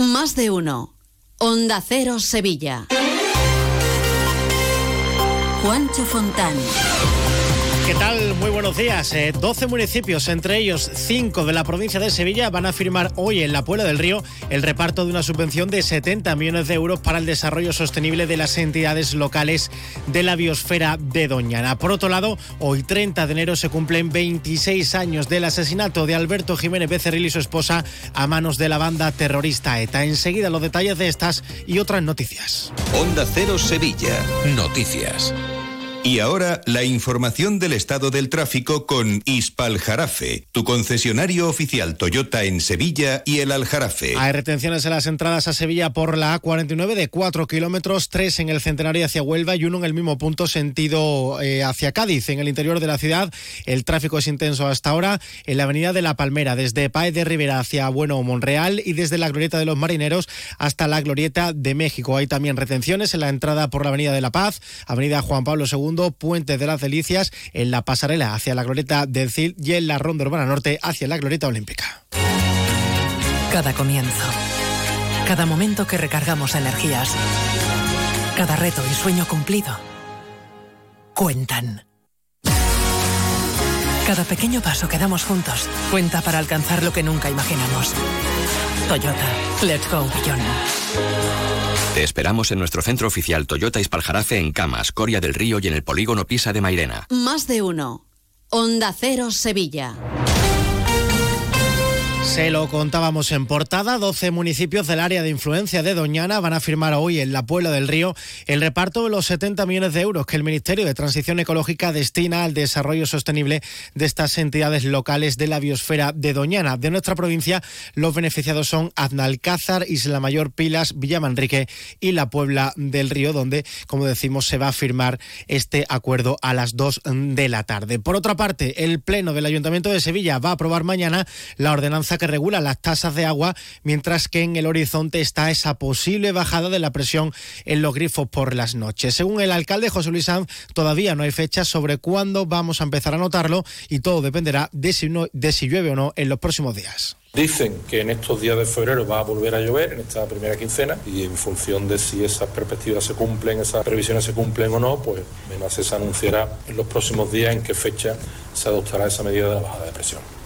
Más de uno. Onda Cero Sevilla. Juancho Fontán. ¿Qué tal? Muy buenos días. 12 eh, municipios, entre ellos 5 de la provincia de Sevilla, van a firmar hoy en la Puebla del Río el reparto de una subvención de 70 millones de euros para el desarrollo sostenible de las entidades locales de la biosfera de Doñana. Por otro lado, hoy 30 de enero se cumplen 26 años del asesinato de Alberto Jiménez Becerril y su esposa a manos de la banda terrorista ETA. Enseguida los detalles de estas y otras noticias. Onda Cero Sevilla. Noticias. Y ahora la información del estado del tráfico con Ispal Jarafe, tu concesionario oficial Toyota en Sevilla y el Aljarafe. Hay retenciones en las entradas a Sevilla por la A49 de 4 kilómetros, 3 en el centenario hacia Huelva y uno en el mismo punto sentido eh, hacia Cádiz. En el interior de la ciudad el tráfico es intenso hasta ahora en la avenida de La Palmera, desde Páez de Rivera hacia Bueno Monreal y desde la Glorieta de los Marineros hasta la Glorieta de México. Hay también retenciones en la entrada por la avenida de La Paz, avenida Juan Pablo II Puente de las Delicias, en la pasarela hacia la glorieta del CIL y en la ronda urbana norte hacia la glorieta olímpica. Cada comienzo, cada momento que recargamos energías, cada reto y sueño cumplido, cuentan. Cada pequeño paso que damos juntos cuenta para alcanzar lo que nunca imaginamos. Toyota, let's go beyond. Te esperamos en nuestro centro oficial Toyota Ispaljarafe en Camas, Coria del Río y en el polígono Pisa de Mairena. Más de uno. Onda Cero Sevilla. Se lo contábamos en portada, 12 municipios del área de influencia de Doñana van a firmar hoy en la Puebla del Río el reparto de los 70 millones de euros que el Ministerio de Transición Ecológica destina al desarrollo sostenible de estas entidades locales de la biosfera de Doñana. De nuestra provincia, los beneficiados son Aznalcázar, Isla Mayor, Pilas, Villamanrique y la Puebla del Río, donde, como decimos, se va a firmar este acuerdo a las 2 de la tarde. Por otra parte, el Pleno del Ayuntamiento de Sevilla va a aprobar mañana la ordenanza que regula las tasas de agua, mientras que en el horizonte está esa posible bajada de la presión en los grifos por las noches. Según el alcalde José Luis Sanz, todavía no hay fecha sobre cuándo vamos a empezar a notarlo y todo dependerá de si, de si llueve o no en los próximos días. Dicen que en estos días de febrero va a volver a llover, en esta primera quincena, y en función de si esas perspectivas se cumplen, esas previsiones se cumplen o no, pues se anunciará en los próximos días en qué fecha se adoptará esa medida de la bajada de presión.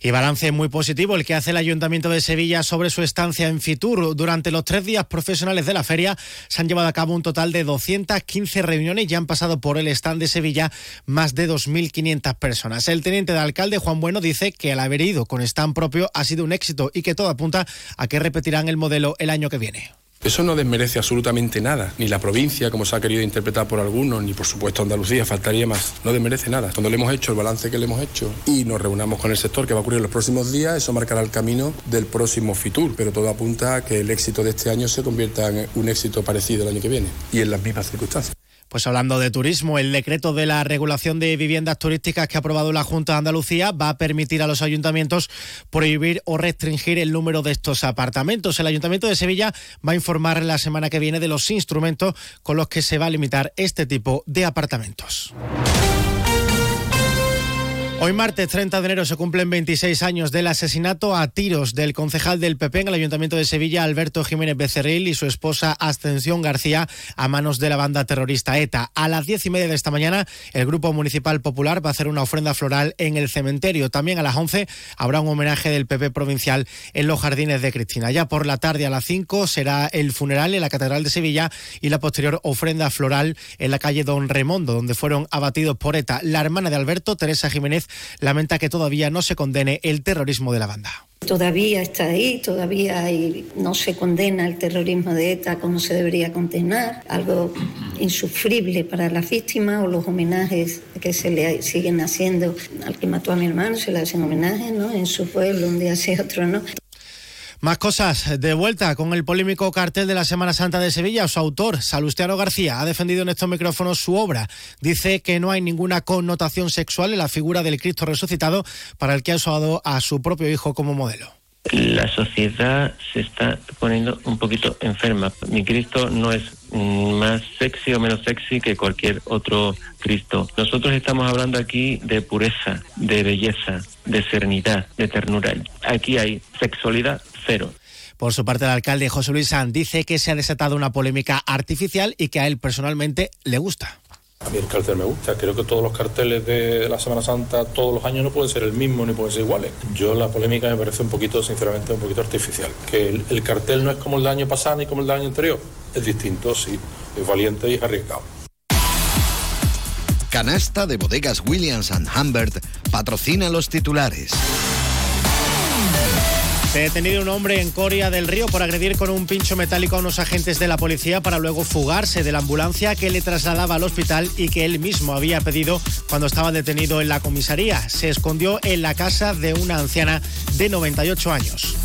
Y balance muy positivo el que hace el Ayuntamiento de Sevilla sobre su estancia en Fitur. Durante los tres días profesionales de la feria se han llevado a cabo un total de 215 reuniones y han pasado por el stand de Sevilla más de 2.500 personas. El teniente de alcalde Juan Bueno dice que el haber ido con stand propio ha sido un éxito y que todo apunta a que repetirán el modelo el año que viene. Eso no desmerece absolutamente nada, ni la provincia, como se ha querido interpretar por algunos, ni por supuesto Andalucía, faltaría más. No desmerece nada. Cuando le hemos hecho el balance que le hemos hecho y nos reunamos con el sector que va a ocurrir en los próximos días, eso marcará el camino del próximo FITUR, pero todo apunta a que el éxito de este año se convierta en un éxito parecido el año que viene y en las mismas circunstancias. Pues hablando de turismo, el decreto de la regulación de viviendas turísticas que ha aprobado la Junta de Andalucía va a permitir a los ayuntamientos prohibir o restringir el número de estos apartamentos. El Ayuntamiento de Sevilla va a informar la semana que viene de los instrumentos con los que se va a limitar este tipo de apartamentos. Hoy martes 30 de enero se cumplen 26 años del asesinato a tiros del concejal del PP en el Ayuntamiento de Sevilla, Alberto Jiménez Becerril, y su esposa Ascensión García a manos de la banda terrorista ETA. A las diez y media de esta mañana, el Grupo Municipal Popular va a hacer una ofrenda floral en el cementerio. También a las 11 habrá un homenaje del PP provincial en los jardines de Cristina. Ya por la tarde a las 5 será el funeral en la Catedral de Sevilla y la posterior ofrenda floral en la calle Don Remondo, donde fueron abatidos por ETA. La hermana de Alberto, Teresa Jiménez, lamenta que todavía no se condene el terrorismo de la banda. Todavía está ahí, todavía no se condena el terrorismo de ETA como se debería condenar, algo insufrible para las víctimas o los homenajes que se le siguen haciendo al que mató a mi hermano, se le hacen homenajes ¿no? en su pueblo, un día sí, otro no. Más cosas de vuelta con el polémico cartel de la Semana Santa de Sevilla. Su autor, Salustiano García, ha defendido en estos micrófonos su obra. Dice que no hay ninguna connotación sexual en la figura del Cristo resucitado para el que ha usado a su propio hijo como modelo. La sociedad se está poniendo un poquito enferma. Mi Cristo no es más sexy o menos sexy que cualquier otro Cristo. Nosotros estamos hablando aquí de pureza, de belleza, de serenidad, de ternura. Aquí hay sexualidad cero. Por su parte, el alcalde José Luis San dice que se ha desatado una polémica artificial y que a él personalmente le gusta. A mí el cartel me gusta. Creo que todos los carteles de la Semana Santa todos los años no pueden ser el mismo ni pueden ser iguales. Yo la polémica me parece un poquito, sinceramente, un poquito artificial. Que el, el cartel no es como el del año pasado ni como el del año anterior. Es distinto, sí. Es valiente y es arriesgado. Canasta de bodegas Williams ⁇ Humbert patrocina los titulares. Detenido un hombre en Coria del Río por agredir con un pincho metálico a unos agentes de la policía para luego fugarse de la ambulancia que le trasladaba al hospital y que él mismo había pedido cuando estaba detenido en la comisaría. Se escondió en la casa de una anciana de 98 años.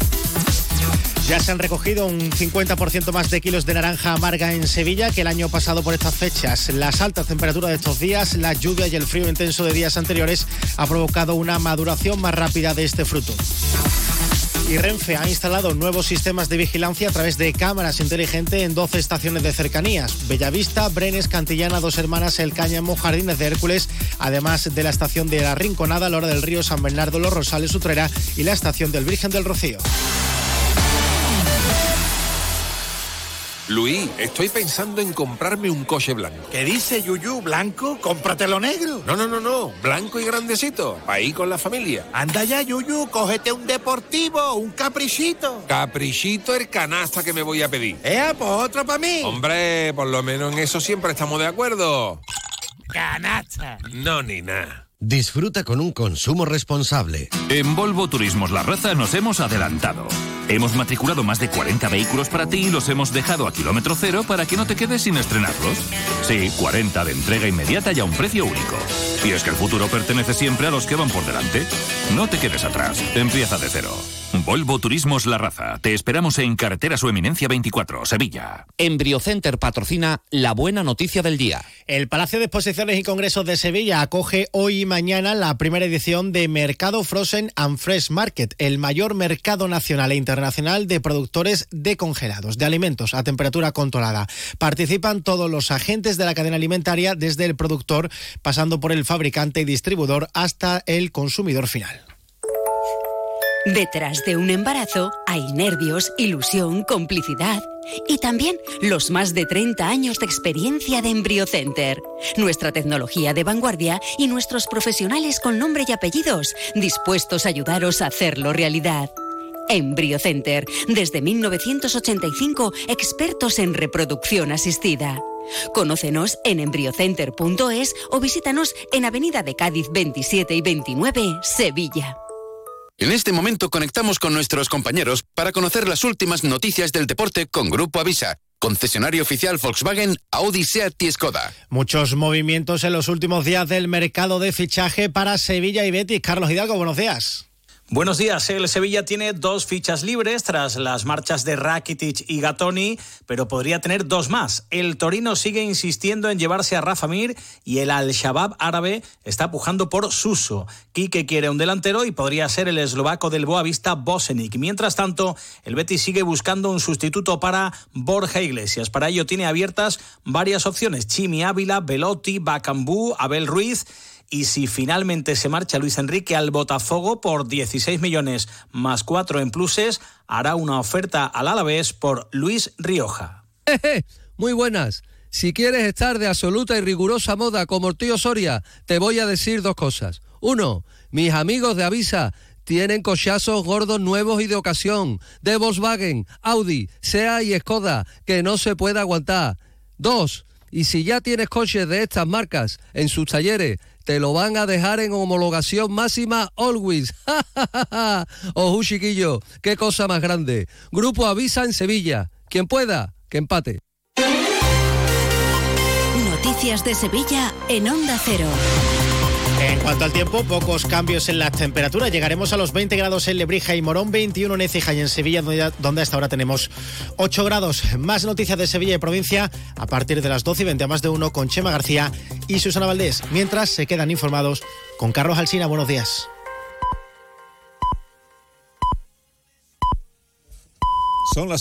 Ya se han recogido un 50% más de kilos de naranja amarga en Sevilla que el año pasado por estas fechas. Las altas temperaturas de estos días, la lluvia y el frío intenso de días anteriores ha provocado una maduración más rápida de este fruto. Y Renfe ha instalado nuevos sistemas de vigilancia a través de cámaras inteligentes en 12 estaciones de cercanías. Bellavista, Brenes, Cantillana, Dos Hermanas, El Cáñamo, Jardines de Hércules, además de la estación de La Rinconada, Lora del Río, San Bernardo, Los Rosales, Utrera y la estación del Virgen del Rocío. Luis, estoy pensando en comprarme un coche blanco. ¿Qué dice Yuyu? ¿Blanco? Cómpratelo negro. No, no, no, no. Blanco y grandecito. Ir con la familia. Anda ya, Yuyu. Cógete un deportivo, un caprichito. Caprichito el canasta que me voy a pedir. Eh, pues otro para mí. Hombre, por lo menos en eso siempre estamos de acuerdo. Canasta. No, ni nada. Disfruta con un consumo responsable. En Volvo Turismos La Raza nos hemos adelantado. Hemos matriculado más de 40 vehículos para ti y los hemos dejado a kilómetro cero para que no te quedes sin estrenarlos. Sí, 40 de entrega inmediata y a un precio único. Y es que el futuro pertenece siempre a los que van por delante. No te quedes atrás. Empieza de cero. Volvo Turismos La Raza. Te esperamos en Carretera Su Eminencia 24, Sevilla. Embriocenter patrocina la buena noticia del día. El Palacio de Exposiciones y Congresos de Sevilla acoge hoy y mañana la primera edición de Mercado Frozen and Fresh Market, el mayor mercado nacional e internacional de productores de congelados, de alimentos a temperatura controlada. Participan todos los agentes de la cadena alimentaria, desde el productor, pasando por el fabricante y distribuidor hasta el consumidor final. Detrás de un embarazo hay nervios, ilusión, complicidad y también los más de 30 años de experiencia de EmbryoCenter. Nuestra tecnología de vanguardia y nuestros profesionales con nombre y apellidos dispuestos a ayudaros a hacerlo realidad. EmbryoCenter, desde 1985, expertos en reproducción asistida. Conócenos en embryocenter.es o visítanos en Avenida de Cádiz 27 y 29, Sevilla. En este momento conectamos con nuestros compañeros para conocer las últimas noticias del deporte con Grupo Avisa, concesionario oficial Volkswagen, Audi, Seat y Skoda. Muchos movimientos en los últimos días del mercado de fichaje para Sevilla y Betis. Carlos Hidalgo, buenos días. Buenos días. El Sevilla tiene dos fichas libres tras las marchas de Rakitic y Gatoni, pero podría tener dos más. El Torino sigue insistiendo en llevarse a Rafa Mir y el Al-Shabaab árabe está pujando por Suso. Quique quiere un delantero y podría ser el eslovaco del Boavista Bosenic. Mientras tanto, el Betis sigue buscando un sustituto para Borja Iglesias. Para ello tiene abiertas varias opciones: Chimi Ávila, Velotti, Bacambú, Abel Ruiz y si finalmente se marcha Luis Enrique al Botafogo por 16 millones más 4 en pluses, hará una oferta al Alavés por Luis Rioja. Muy buenas. Si quieres estar de absoluta y rigurosa moda como el tío Soria, te voy a decir dos cosas. Uno, mis amigos de Avisa tienen cochazos gordos nuevos y de ocasión, de Volkswagen, Audi, SEA y Skoda, que no se puede aguantar. Dos, y si ya tienes coches de estas marcas en sus talleres, te lo van a dejar en homologación máxima always. Ojo, chiquillo, qué cosa más grande. Grupo Avisa en Sevilla. Quien pueda, que empate. Noticias de Sevilla en Onda Cero. En cuanto al tiempo, pocos cambios en las temperaturas. Llegaremos a los 20 grados en Lebrija y Morón, 21 en Écija y en Sevilla, donde hasta ahora tenemos 8 grados. Más noticias de Sevilla y provincia a partir de las 12 y 20 a más de uno con Chema García y Susana Valdés. Mientras se quedan informados con Carlos Alsina. Buenos días. Son las